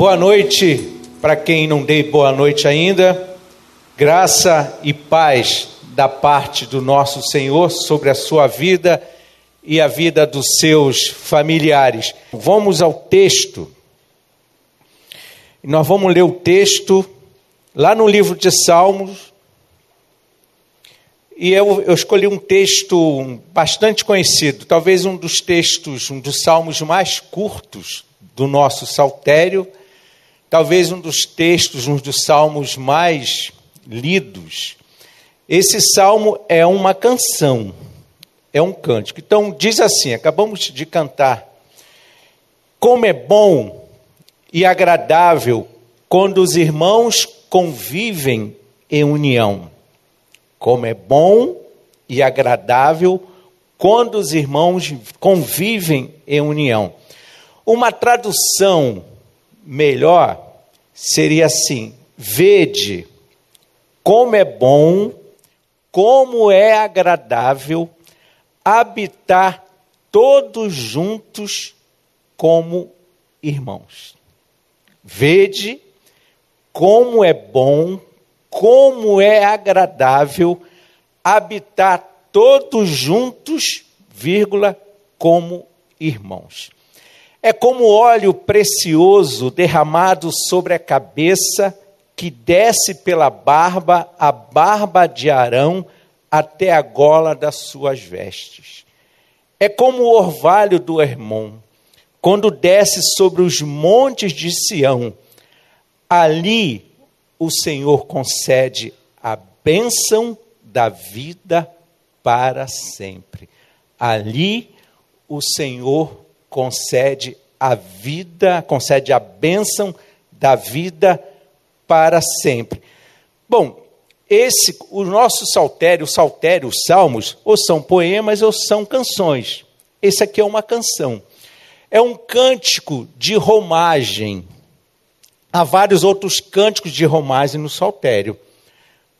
Boa noite para quem não dei boa noite ainda. Graça e paz da parte do nosso Senhor sobre a sua vida e a vida dos seus familiares. Vamos ao texto. Nós vamos ler o texto lá no livro de Salmos. E eu, eu escolhi um texto bastante conhecido, talvez um dos textos, um dos salmos mais curtos do nosso saltério, talvez um dos textos, um dos salmos mais lidos. Esse salmo é uma canção, é um cântico. Então, diz assim: acabamos de cantar. Como é bom e agradável quando os irmãos convivem em união. Como é bom e agradável quando os irmãos convivem em união. Uma tradução melhor seria assim: vede como é bom, como é agradável habitar todos juntos como irmãos. Vede como é bom, como é agradável habitar todos juntos, vírgula, como irmãos. É como óleo precioso derramado sobre a cabeça, que desce pela barba, a barba de Arão, até a gola das suas vestes. É como o orvalho do Hermon, quando desce sobre os montes de Sião. Ali o Senhor concede a bênção da vida para sempre. Ali o Senhor concede a vida, concede a bênção da vida para sempre. Bom, esse, o nosso saltério, o saltério, os salmos, ou são poemas ou são canções. Esse aqui é uma canção. É um cântico de romagem. Há vários outros cânticos de romagem no saltério.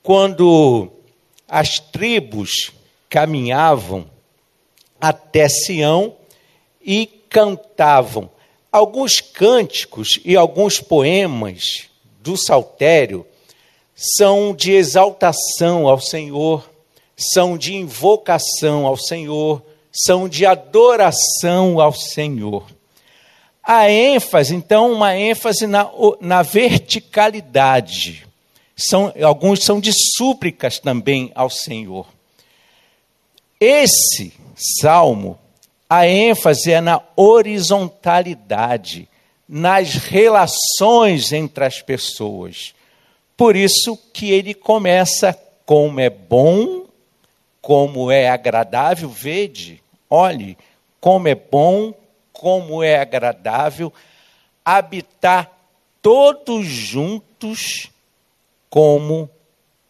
Quando as tribos caminhavam até Sião e cantavam. Alguns cânticos e alguns poemas do saltério são de exaltação ao Senhor, são de invocação ao Senhor, são de adoração ao Senhor. A ênfase, então, uma ênfase na, na verticalidade. São, alguns são de súplicas também ao Senhor. Esse salmo, a ênfase é na horizontalidade, nas relações entre as pessoas. Por isso que ele começa como é bom, como é agradável, vede, olhe, como é bom, como é agradável habitar todos juntos como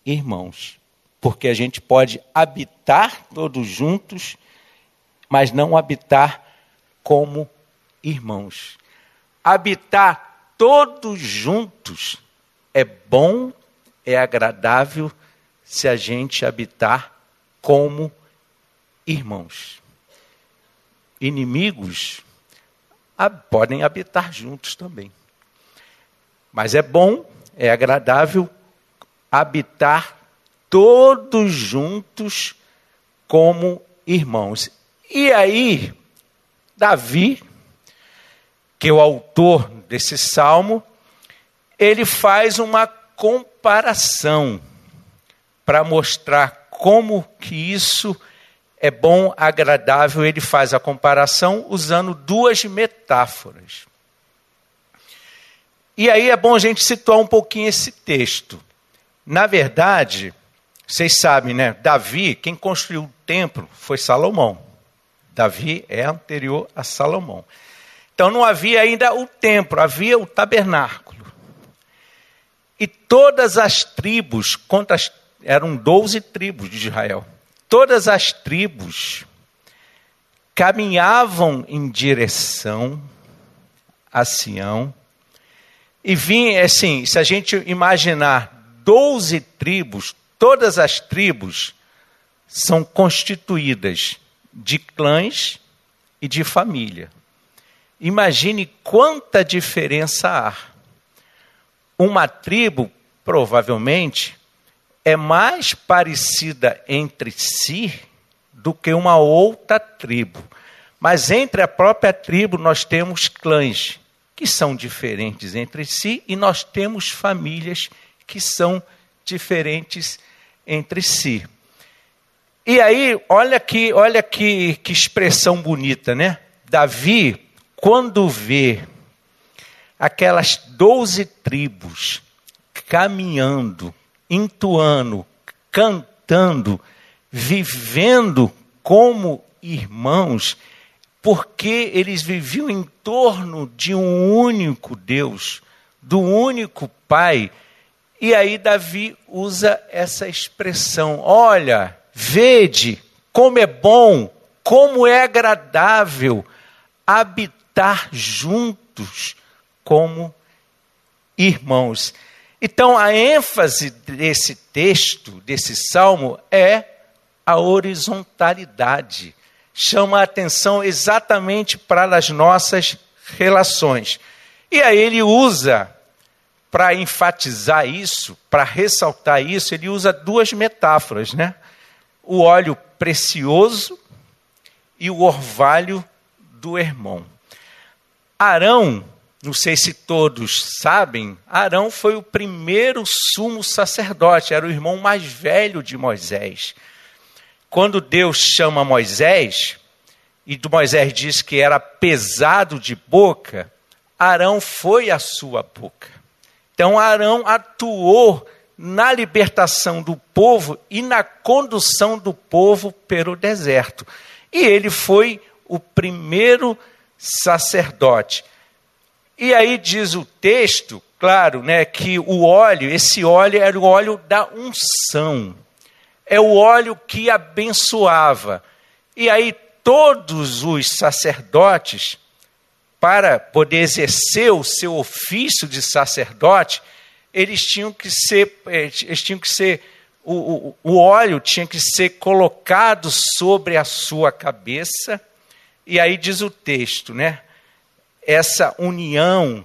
irmãos. Porque a gente pode habitar todos juntos, mas não habitar como irmãos. Habitar todos juntos é bom, é agradável se a gente habitar como irmãos. Inimigos podem habitar juntos também. Mas é bom, é agradável habitar todos juntos como irmãos. E aí, Davi, que é o autor desse salmo, ele faz uma comparação para mostrar como que isso é bom, agradável. Ele faz a comparação usando duas metáforas. E aí é bom a gente situar um pouquinho esse texto. Na verdade, vocês sabem, né? Davi, quem construiu o templo foi Salomão. Davi é anterior a Salomão. Então não havia ainda o templo, havia o tabernáculo. E todas as tribos, as, eram 12 tribos de Israel, todas as tribos caminhavam em direção a Sião. E vinha, assim, se a gente imaginar 12 tribos, todas as tribos são constituídas de clãs e de família. Imagine quanta diferença há uma tribo, provavelmente, é mais parecida entre si do que uma outra tribo. Mas entre a própria tribo nós temos clãs que são diferentes entre si e nós temos famílias que são diferentes entre si. E aí, olha que, olha que, que expressão bonita, né? Davi, quando vê aquelas doze tribos caminhando, entoando, cantando, vivendo como irmãos, porque eles viviam em torno de um único Deus, do único Pai. E aí Davi usa essa expressão: olha, vede como é bom, como é agradável habitar juntos como irmãos. Então, a ênfase desse texto, desse salmo, é a horizontalidade chama a atenção exatamente para as nossas relações. E aí ele usa, para enfatizar isso, para ressaltar isso, ele usa duas metáforas, né? O óleo precioso e o orvalho do irmão. Arão, não sei se todos sabem, Arão foi o primeiro sumo sacerdote, era o irmão mais velho de Moisés. Quando Deus chama Moisés, e Moisés diz que era pesado de boca, Arão foi a sua boca. Então Arão atuou na libertação do povo e na condução do povo pelo deserto. E ele foi o primeiro sacerdote. E aí diz o texto, claro, né, que o óleo, esse óleo era o óleo da unção é o óleo que abençoava. E aí todos os sacerdotes, para poder exercer o seu ofício de sacerdote, eles tinham que ser, eh, eles tinham que ser o, o, o óleo tinha que ser colocado sobre a sua cabeça. E aí diz o texto, né? Essa união,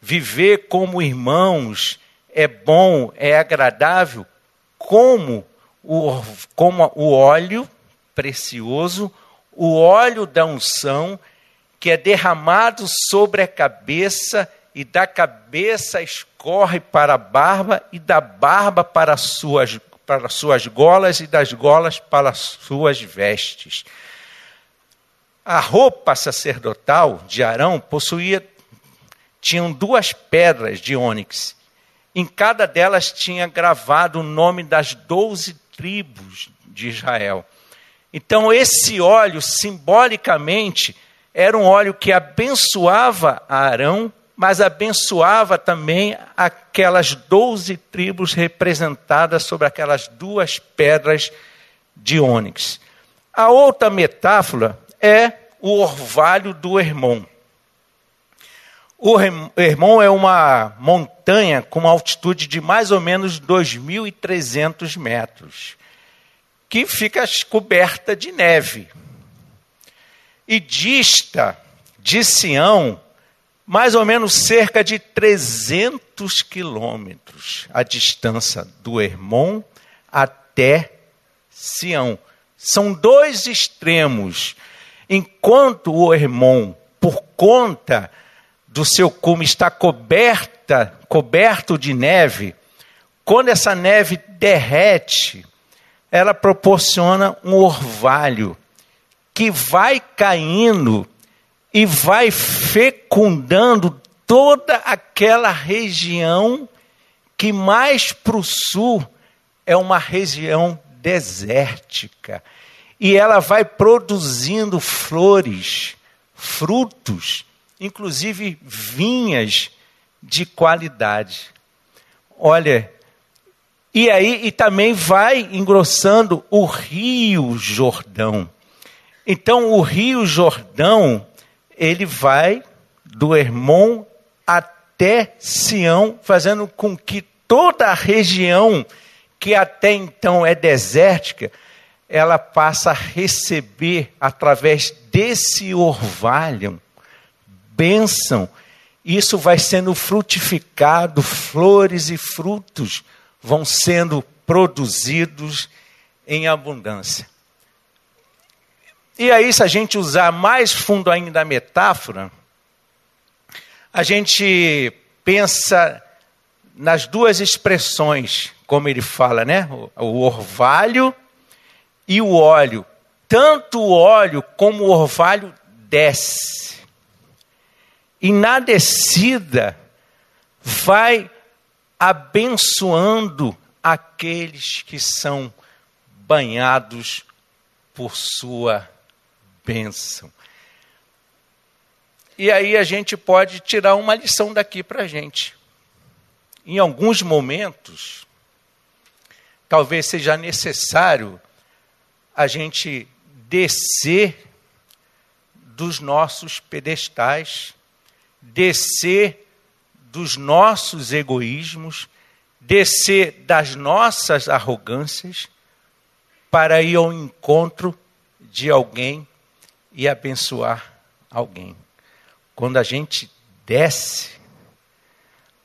viver como irmãos, é bom, é agradável, como o, como o óleo precioso, o óleo da unção, que é derramado sobre a cabeça, e da cabeça escorre para a barba, e da barba para as suas, para as suas golas, e das golas para as suas vestes. A roupa sacerdotal de Arão possuía tinham duas pedras de ônix. Em cada delas tinha gravado o nome das doze tribos de Israel. Então, esse óleo, simbolicamente, era um óleo que abençoava Arão, mas abençoava também aquelas doze tribos representadas sobre aquelas duas pedras de ônix. A outra metáfora é o orvalho do Hermon. O Hermon é uma montanha com uma altitude de mais ou menos 2.300 metros, que fica coberta de neve. E dista de Sião mais ou menos cerca de 300 quilômetros a distância do Hermon até Sião. São dois extremos. Enquanto o Hermon, por conta do seu cume está coberta, coberto de neve, quando essa neve derrete, ela proporciona um orvalho que vai caindo e vai fecundando toda aquela região que mais para o sul é uma região desértica. E ela vai produzindo flores, frutos, inclusive vinhas de qualidade. Olha, e aí e também vai engrossando o Rio Jordão. Então o Rio Jordão, ele vai do Hermon até Sião, fazendo com que toda a região que até então é desértica, ela passa a receber através desse orvalho bênção isso vai sendo frutificado, flores e frutos vão sendo produzidos em abundância. E aí, se a gente usar mais fundo ainda a metáfora, a gente pensa nas duas expressões, como ele fala, né? O orvalho e o óleo. Tanto o óleo como o orvalho desce. E na descida vai abençoando aqueles que são banhados por sua bênção. E aí a gente pode tirar uma lição daqui para a gente. Em alguns momentos, talvez seja necessário a gente descer dos nossos pedestais, descer dos nossos egoísmos, descer das nossas arrogâncias, para ir ao encontro de alguém e abençoar alguém. Quando a gente desce,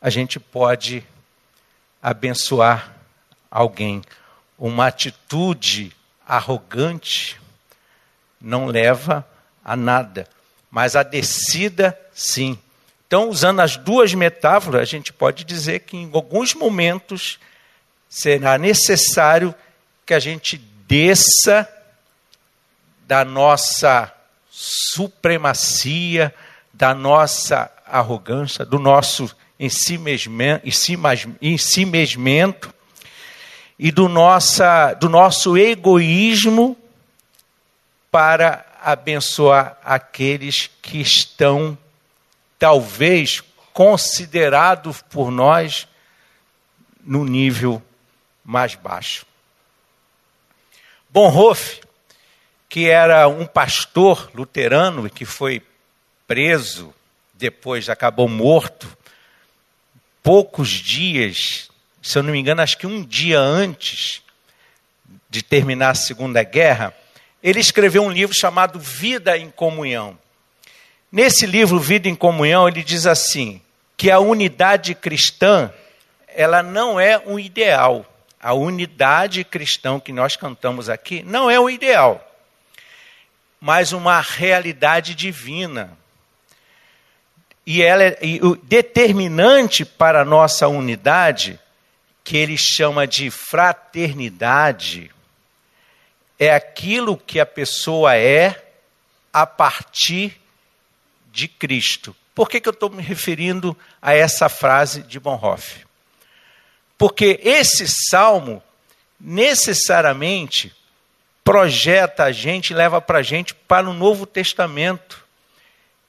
a gente pode abençoar alguém. Uma atitude arrogante não leva a nada, mas a descida, sim. Então, usando as duas metáforas, a gente pode dizer que em alguns momentos será necessário que a gente desça da nossa supremacia, da nossa arrogância, do nosso ensimesmento e do, nossa, do nosso egoísmo para abençoar aqueles que estão, talvez, considerados por nós no nível mais baixo. Bonhoeffer, que era um pastor luterano que foi preso, depois acabou morto, poucos dias, se eu não me engano, acho que um dia antes de terminar a Segunda Guerra, ele escreveu um livro chamado Vida em Comunhão. Nesse livro, Vida em Comunhão, ele diz assim: que a unidade cristã, ela não é um ideal, a unidade cristã que nós cantamos aqui não é o ideal, mas uma realidade divina. E ela é e o determinante para a nossa unidade, que ele chama de fraternidade, é aquilo que a pessoa é a partir de Cristo. Por que, que eu estou me referindo a essa frase de Bonhoeffer? Porque esse salmo necessariamente projeta a gente, leva para a gente para o Novo Testamento.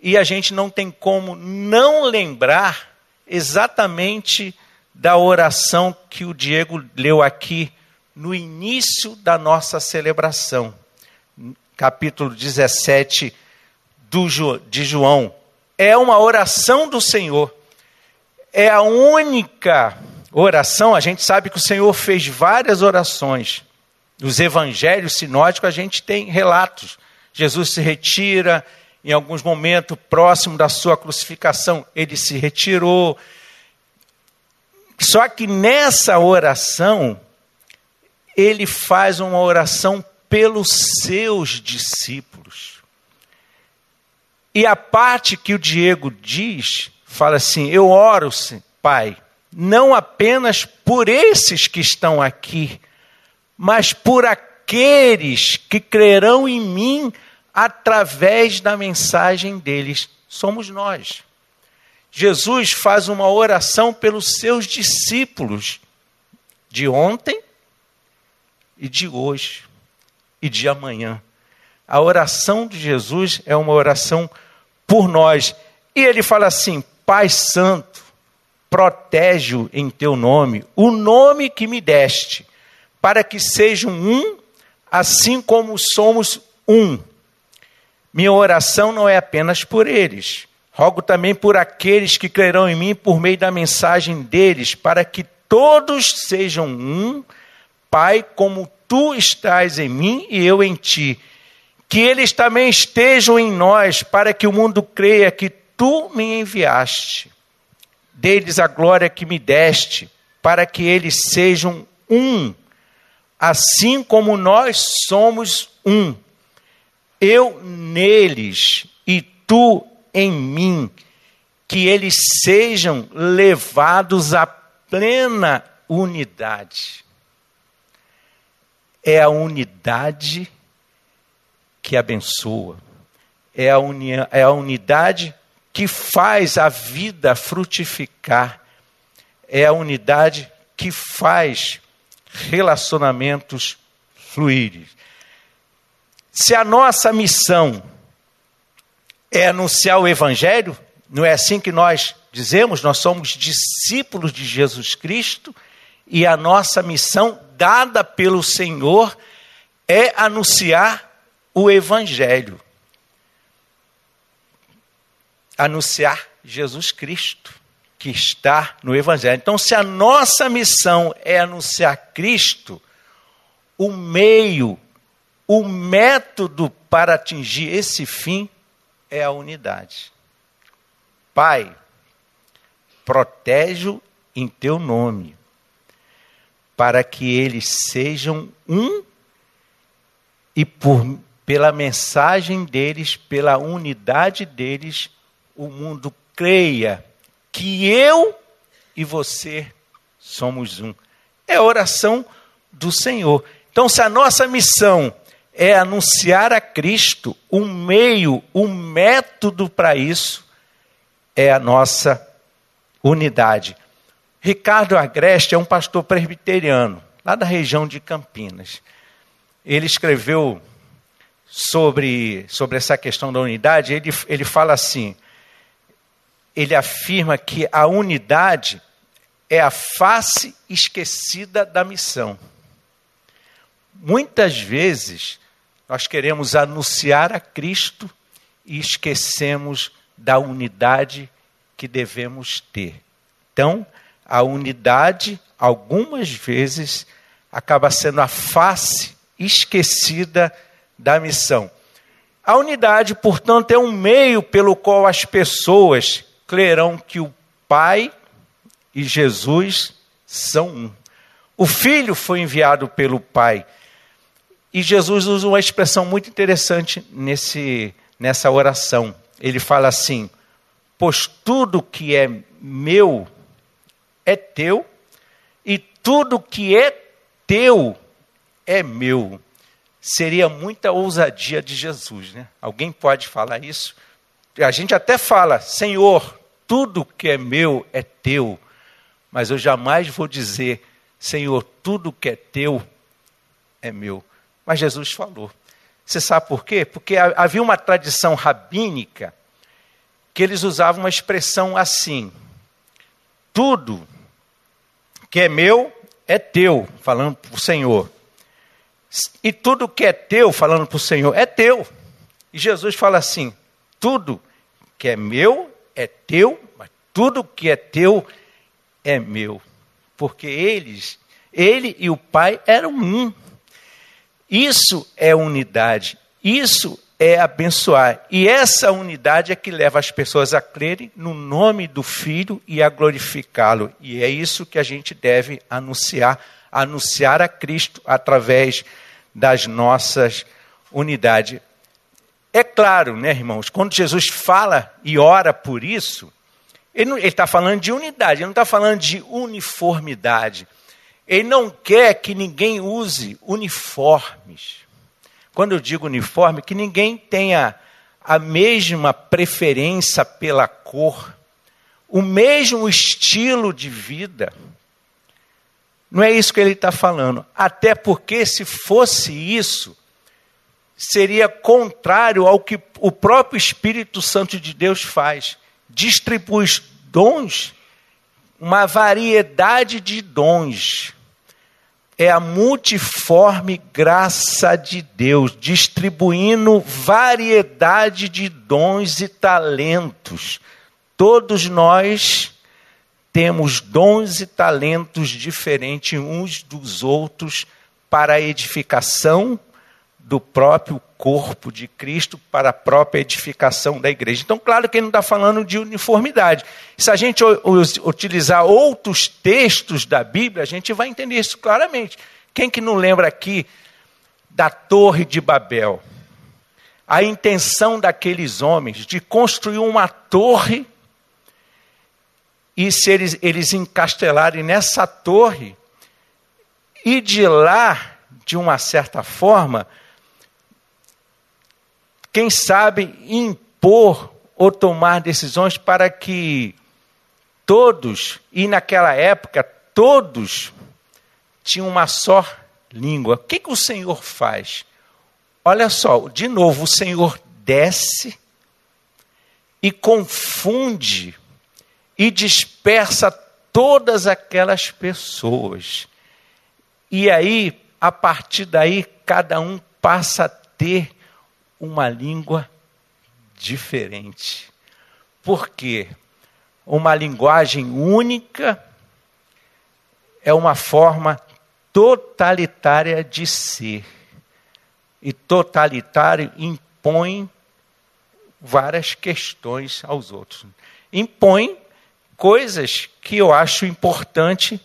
E a gente não tem como não lembrar exatamente da oração que o Diego leu aqui no início da nossa celebração. Capítulo 17 de João. É uma oração do Senhor. É a única Oração, a gente sabe que o Senhor fez várias orações. Nos evangelhos sinóticos a gente tem relatos. Jesus se retira, em alguns momentos, próximo da sua crucificação, ele se retirou. Só que nessa oração, ele faz uma oração pelos seus discípulos. E a parte que o Diego diz, fala assim: Eu oro, Pai, não apenas por esses que estão aqui, mas por aqueles que crerão em mim através da mensagem deles. Somos nós. Jesus faz uma oração pelos seus discípulos de ontem e de hoje e de amanhã. A oração de Jesus é uma oração por nós. E ele fala assim: Pai Santo, protege-o em teu nome, o nome que me deste, para que sejam um, assim como somos um. Minha oração não é apenas por eles, rogo também por aqueles que crerão em mim por meio da mensagem deles, para que todos sejam um, Pai, como tu estás em mim e eu em ti. Que eles também estejam em nós, para que o mundo creia que tu me enviaste. Deles a glória que me deste, para que eles sejam um, assim como nós somos um. Eu neles e tu em mim, que eles sejam levados à plena unidade. É a unidade que abençoa, é a, é a unidade que faz a vida frutificar, é a unidade que faz relacionamentos fluírem. Se a nossa missão é anunciar o Evangelho, não é assim que nós dizemos? Nós somos discípulos de Jesus Cristo e a nossa missão dada pelo Senhor é anunciar o Evangelho. Anunciar Jesus Cristo, que está no Evangelho. Então, se a nossa missão é anunciar Cristo, o meio, o método para atingir esse fim é a unidade. Pai, protejo em teu nome, para que eles sejam um e por, pela mensagem deles, pela unidade deles, o mundo creia que eu e você somos um. É a oração do Senhor. Então, se a nossa missão é anunciar a Cristo, o um meio, o um método para isso é a nossa unidade. Ricardo Agreste é um pastor presbiteriano, lá da região de Campinas. Ele escreveu sobre, sobre essa questão da unidade, ele, ele fala assim: ele afirma que a unidade é a face esquecida da missão. Muitas vezes nós queremos anunciar a Cristo e esquecemos da unidade que devemos ter. Então, a unidade, algumas vezes, acaba sendo a face esquecida da missão. A unidade, portanto, é um meio pelo qual as pessoas crerão que o Pai e Jesus são um. O Filho foi enviado pelo Pai e Jesus usa uma expressão muito interessante nesse, nessa oração. Ele fala assim: Pois tudo que é meu é teu, e tudo que é teu é meu. Seria muita ousadia de Jesus, né? Alguém pode falar isso? A gente até fala, Senhor, tudo que é meu é teu, mas eu jamais vou dizer, Senhor, tudo que é teu é meu. Mas Jesus falou. Você sabe por quê? Porque havia uma tradição rabínica que eles usavam uma expressão assim: tudo que é meu é teu, falando para o Senhor. E tudo que é teu, falando para o Senhor, é teu. E Jesus fala assim: tudo que é meu é teu, mas tudo que é teu é meu. Porque eles, ele e o Pai eram um. Isso é unidade, isso é abençoar. E essa unidade é que leva as pessoas a crerem no nome do Filho e a glorificá-lo. E é isso que a gente deve anunciar, anunciar a Cristo através das nossas unidades. É claro, né, irmãos, quando Jesus fala e ora por isso, ele está falando de unidade, ele não está falando de uniformidade. Ele não quer que ninguém use uniformes. Quando eu digo uniforme, que ninguém tenha a mesma preferência pela cor, o mesmo estilo de vida. Não é isso que ele está falando. Até porque, se fosse isso, seria contrário ao que o próprio Espírito Santo de Deus faz. Distribui dons, uma variedade de dons é a multiforme graça de Deus, distribuindo variedade de dons e talentos. Todos nós temos dons e talentos diferentes uns dos outros para a edificação do próprio corpo de Cristo para a própria edificação da igreja. Então, claro que ele não está falando de uniformidade. Se a gente utilizar outros textos da Bíblia, a gente vai entender isso claramente. Quem que não lembra aqui da Torre de Babel? A intenção daqueles homens de construir uma torre e se eles, eles encastelarem nessa torre e de lá, de uma certa forma, quem sabe impor ou tomar decisões para que todos, e naquela época todos, tinham uma só língua. O que, que o Senhor faz? Olha só, de novo, o Senhor desce e confunde e dispersa todas aquelas pessoas. E aí, a partir daí, cada um passa a ter uma língua diferente. Por quê? Uma linguagem única é uma forma totalitária de ser. E totalitário impõe várias questões aos outros. Impõe coisas que eu acho importante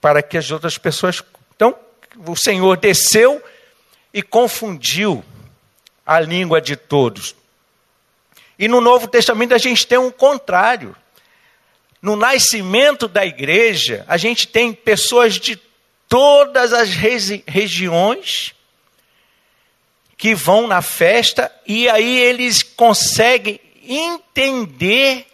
para que as outras pessoas. Então, o Senhor desceu e confundiu a língua de todos. E no Novo Testamento a gente tem um contrário. No nascimento da igreja, a gente tem pessoas de todas as regiões que vão na festa e aí eles conseguem entender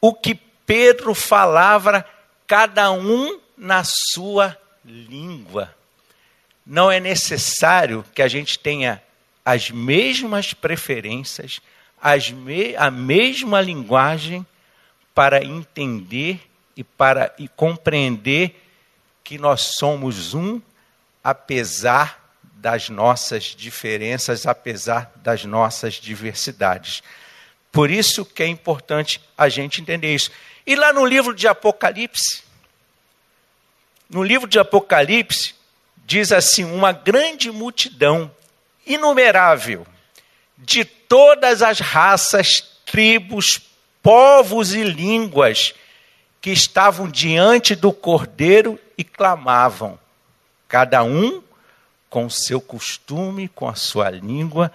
o que Pedro falava, cada um na sua língua. Não é necessário que a gente tenha as mesmas preferências, as me a mesma linguagem para entender e para e compreender que nós somos um, apesar das nossas diferenças, apesar das nossas diversidades. Por isso que é importante a gente entender isso. E lá no livro de Apocalipse, no livro de Apocalipse, diz assim: uma grande multidão inumerável de todas as raças, tribos, povos e línguas que estavam diante do cordeiro e clamavam, cada um com o seu costume, com a sua língua.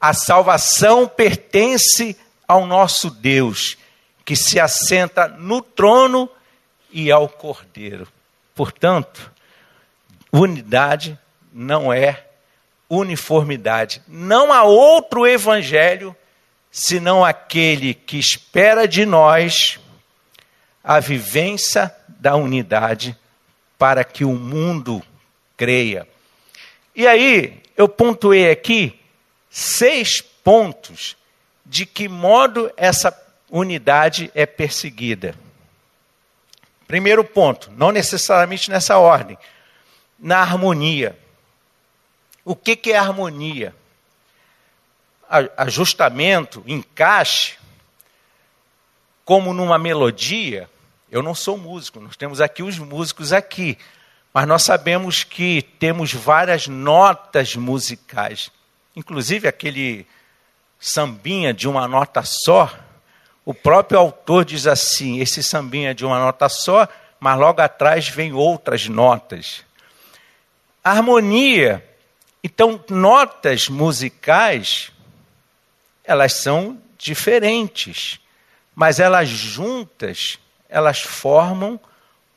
A salvação pertence ao nosso Deus, que se assenta no trono e ao cordeiro. Portanto, unidade não é uniformidade. Não há outro evangelho senão aquele que espera de nós a vivência da unidade para que o mundo creia. E aí, eu pontuei aqui seis pontos de que modo essa unidade é perseguida. Primeiro ponto, não necessariamente nessa ordem, na harmonia. O que, que é harmonia? Ajustamento, encaixe, como numa melodia. Eu não sou músico, nós temos aqui os músicos aqui, mas nós sabemos que temos várias notas musicais, inclusive aquele sambinha de uma nota só. O próprio autor diz assim: esse sambinha de uma nota só, mas logo atrás vem outras notas. harmonia então, notas musicais, elas são diferentes, mas elas juntas, elas formam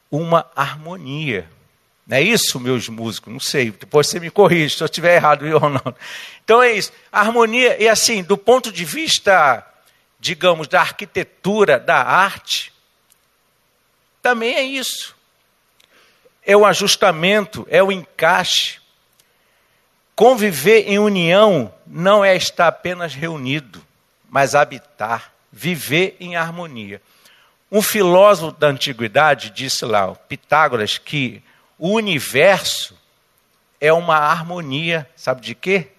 uma harmonia. Não é isso, meus músicos? Não sei, depois você me corrige se eu estiver errado ou não. Então é isso. A harmonia, e assim, do ponto de vista, digamos, da arquitetura, da arte, também é isso. É o ajustamento, é o encaixe. Conviver em união não é estar apenas reunido, mas habitar, viver em harmonia. Um filósofo da antiguidade disse lá, Pitágoras, que o universo é uma harmonia, sabe de quê?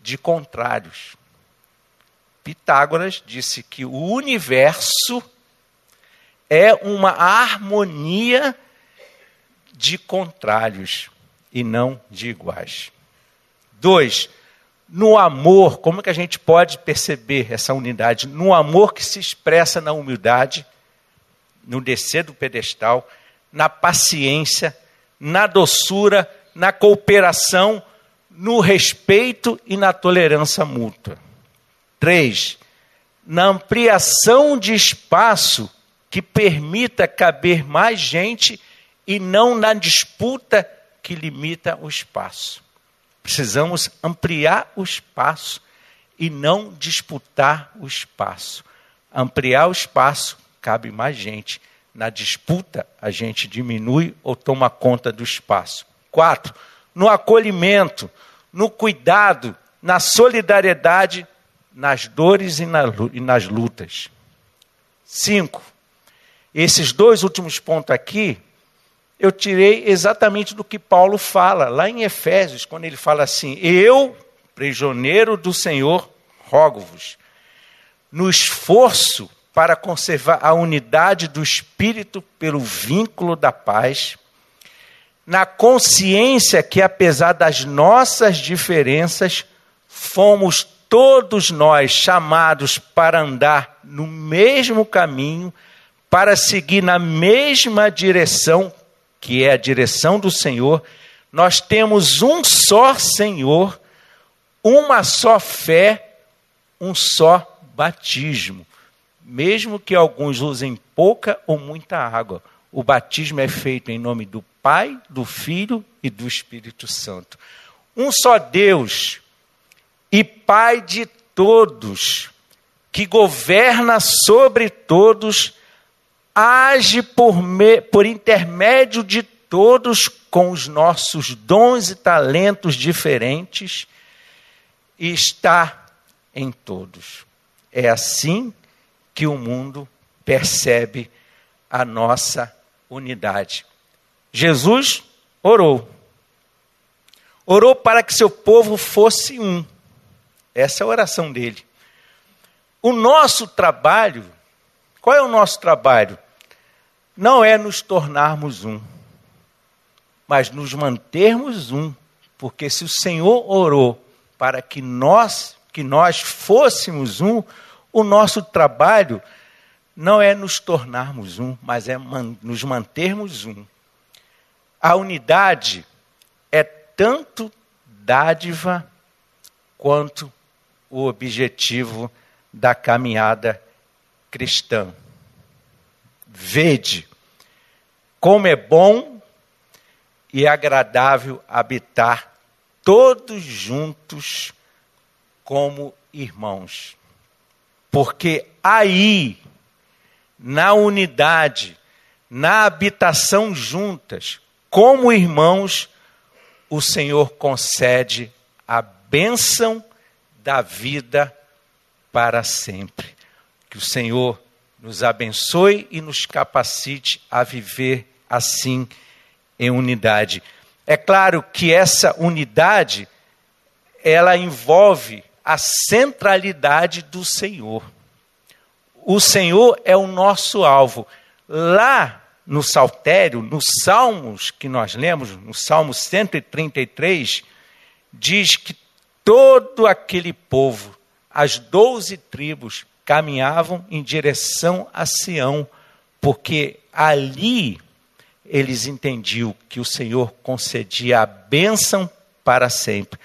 De contrários. Pitágoras disse que o universo é uma harmonia de contrários e não de iguais. Dois, no amor, como que a gente pode perceber essa unidade? No amor que se expressa na humildade, no descer do pedestal, na paciência, na doçura, na cooperação, no respeito e na tolerância mútua. Três, na ampliação de espaço que permita caber mais gente e não na disputa que limita o espaço. Precisamos ampliar o espaço e não disputar o espaço. Ampliar o espaço, cabe mais gente. Na disputa, a gente diminui ou toma conta do espaço. Quatro, no acolhimento, no cuidado, na solidariedade, nas dores e, na, nas lutas. Cinco, esses dois últimos pontos aqui eu tirei exatamente do que Paulo fala, lá em Efésios, quando ele fala assim: Eu, prisioneiro do Senhor, rogo-vos, no esforço para conservar a unidade do Espírito pelo vínculo da paz, na consciência que, apesar das nossas diferenças, fomos todos nós chamados para andar no mesmo caminho, para seguir na mesma direção que é a direção do Senhor, nós temos um só Senhor, uma só fé, um só batismo. Mesmo que alguns usem pouca ou muita água, o batismo é feito em nome do Pai, do Filho e do Espírito Santo. Um só Deus e Pai de todos, que governa sobre todos age por, me, por intermédio de todos com os nossos dons e talentos diferentes e está em todos. É assim que o mundo percebe a nossa unidade. Jesus orou. Orou para que seu povo fosse um. Essa é a oração dele. O nosso trabalho qual é o nosso trabalho? Não é nos tornarmos um, mas nos mantermos um, porque se o Senhor orou para que nós, que nós fôssemos um, o nosso trabalho não é nos tornarmos um, mas é man, nos mantermos um. A unidade é tanto dádiva quanto o objetivo da caminhada cristã. Vede como é bom e agradável habitar todos juntos como irmãos. Porque aí, na unidade, na habitação juntas, como irmãos, o Senhor concede a bênção da vida para sempre. Que o Senhor nos abençoe e nos capacite a viver assim em unidade. É claro que essa unidade ela envolve a centralidade do Senhor. O Senhor é o nosso alvo. Lá no Saltério, nos Salmos que nós lemos, no Salmo 133, diz que todo aquele povo as doze tribos caminhavam em direção a Sião, porque ali eles entendiam que o Senhor concedia a bênção para sempre.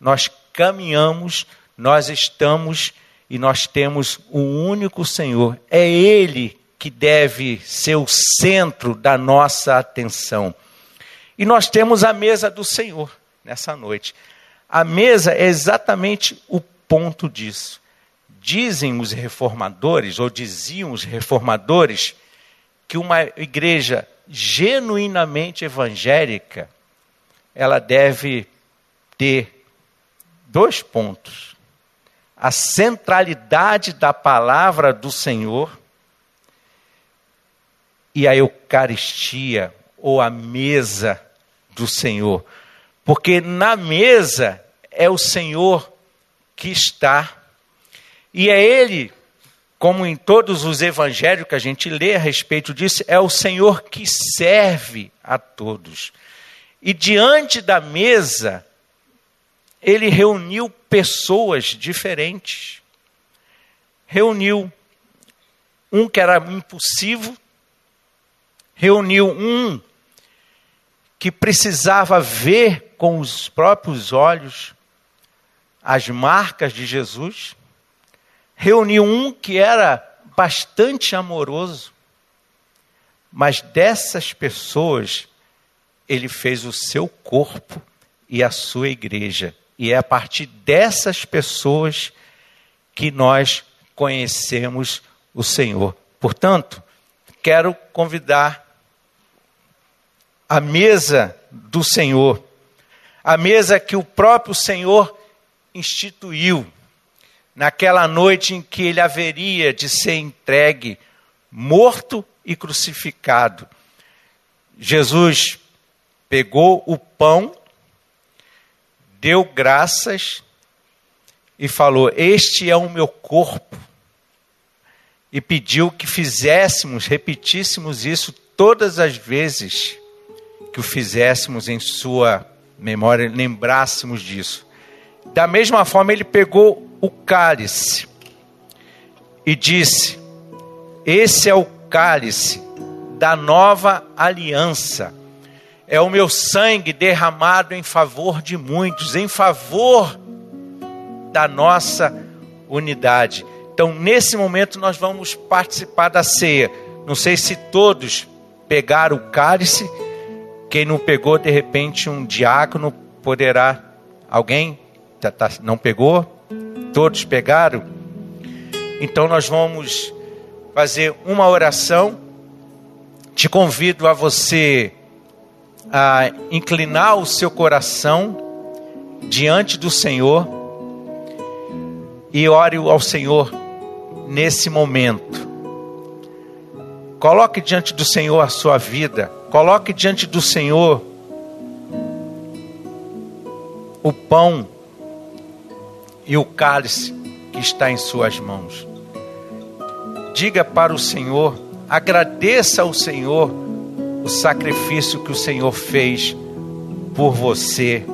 Nós caminhamos, nós estamos e nós temos um único Senhor. É Ele que deve ser o centro da nossa atenção. E nós temos a mesa do Senhor nessa noite. A mesa é exatamente o ponto disso. Dizem os reformadores, ou diziam os reformadores, que uma igreja genuinamente evangélica, ela deve ter dois pontos: a centralidade da palavra do Senhor e a Eucaristia, ou a mesa do Senhor. Porque na mesa é o Senhor que está. E é Ele, como em todos os evangelhos que a gente lê a respeito disso, é o Senhor que serve a todos. E diante da mesa ele reuniu pessoas diferentes. Reuniu um que era impulsivo, reuniu um que precisava ver com os próprios olhos as marcas de Jesus, reuniu um que era bastante amoroso, mas dessas pessoas ele fez o seu corpo e a sua igreja. E é a partir dessas pessoas que nós conhecemos o Senhor. Portanto, quero convidar a mesa do Senhor, a mesa que o próprio Senhor instituiu, naquela noite em que ele haveria de ser entregue, morto e crucificado. Jesus pegou o pão, deu graças e falou: Este é o meu corpo. E pediu que fizéssemos, repetíssemos isso todas as vezes que o fizéssemos em sua memória, lembrássemos disso. Da mesma forma, ele pegou o cálice e disse: Esse é o cálice da nova aliança é o meu sangue derramado em favor de muitos, em favor da nossa unidade. Então, nesse momento, nós vamos participar da ceia. Não sei se todos pegaram o cálice. Quem não pegou, de repente, um diácono poderá. Alguém tá, tá, não pegou? Todos pegaram? Então, nós vamos fazer uma oração. Te convido a você a inclinar o seu coração diante do Senhor e ore ao Senhor nesse momento. Coloque diante do Senhor a sua vida, coloque diante do Senhor o pão e o cálice que está em suas mãos. Diga para o Senhor, agradeça ao Senhor o sacrifício que o Senhor fez por você.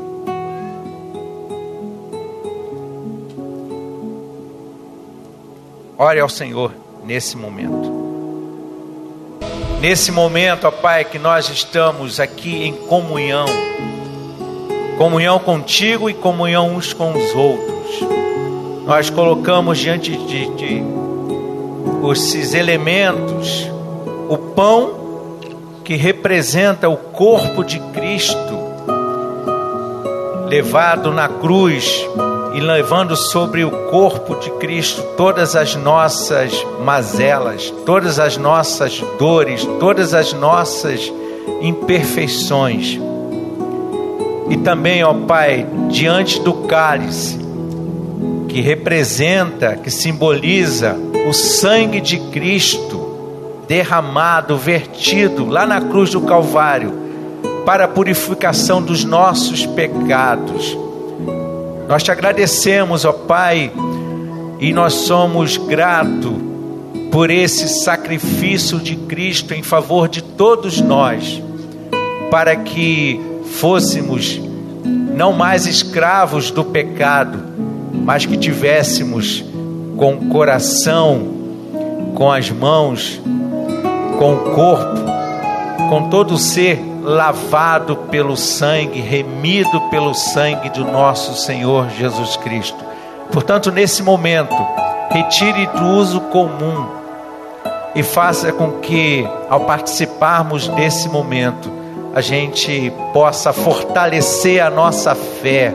Ore ao Senhor nesse momento. Nesse momento, ó Pai, que nós estamos aqui em comunhão, comunhão contigo e comunhão uns com os outros. Nós colocamos diante de, de esses elementos o pão que representa o corpo de Cristo, levado na cruz e levando sobre o corpo de Cristo todas as nossas mazelas, todas as nossas dores, todas as nossas imperfeições. E também, ó Pai, diante do cálice, que representa, que simboliza o sangue de Cristo, derramado, vertido lá na cruz do Calvário, para a purificação dos nossos pecados. Nós te agradecemos, ó Pai, e nós somos gratos por esse sacrifício de Cristo em favor de todos nós, para que fôssemos não mais escravos do pecado, mas que tivéssemos com o coração, com as mãos com o corpo, com todo o ser lavado pelo sangue, remido pelo sangue do nosso Senhor Jesus Cristo. Portanto, nesse momento, retire do uso comum e faça com que, ao participarmos desse momento, a gente possa fortalecer a nossa fé,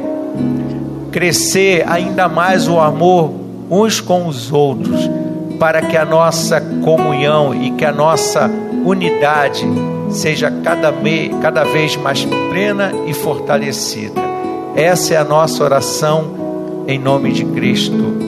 crescer ainda mais o amor uns com os outros para que a nossa comunhão e que a nossa unidade seja cada, cada vez mais plena e fortalecida. Essa é a nossa oração em nome de Cristo.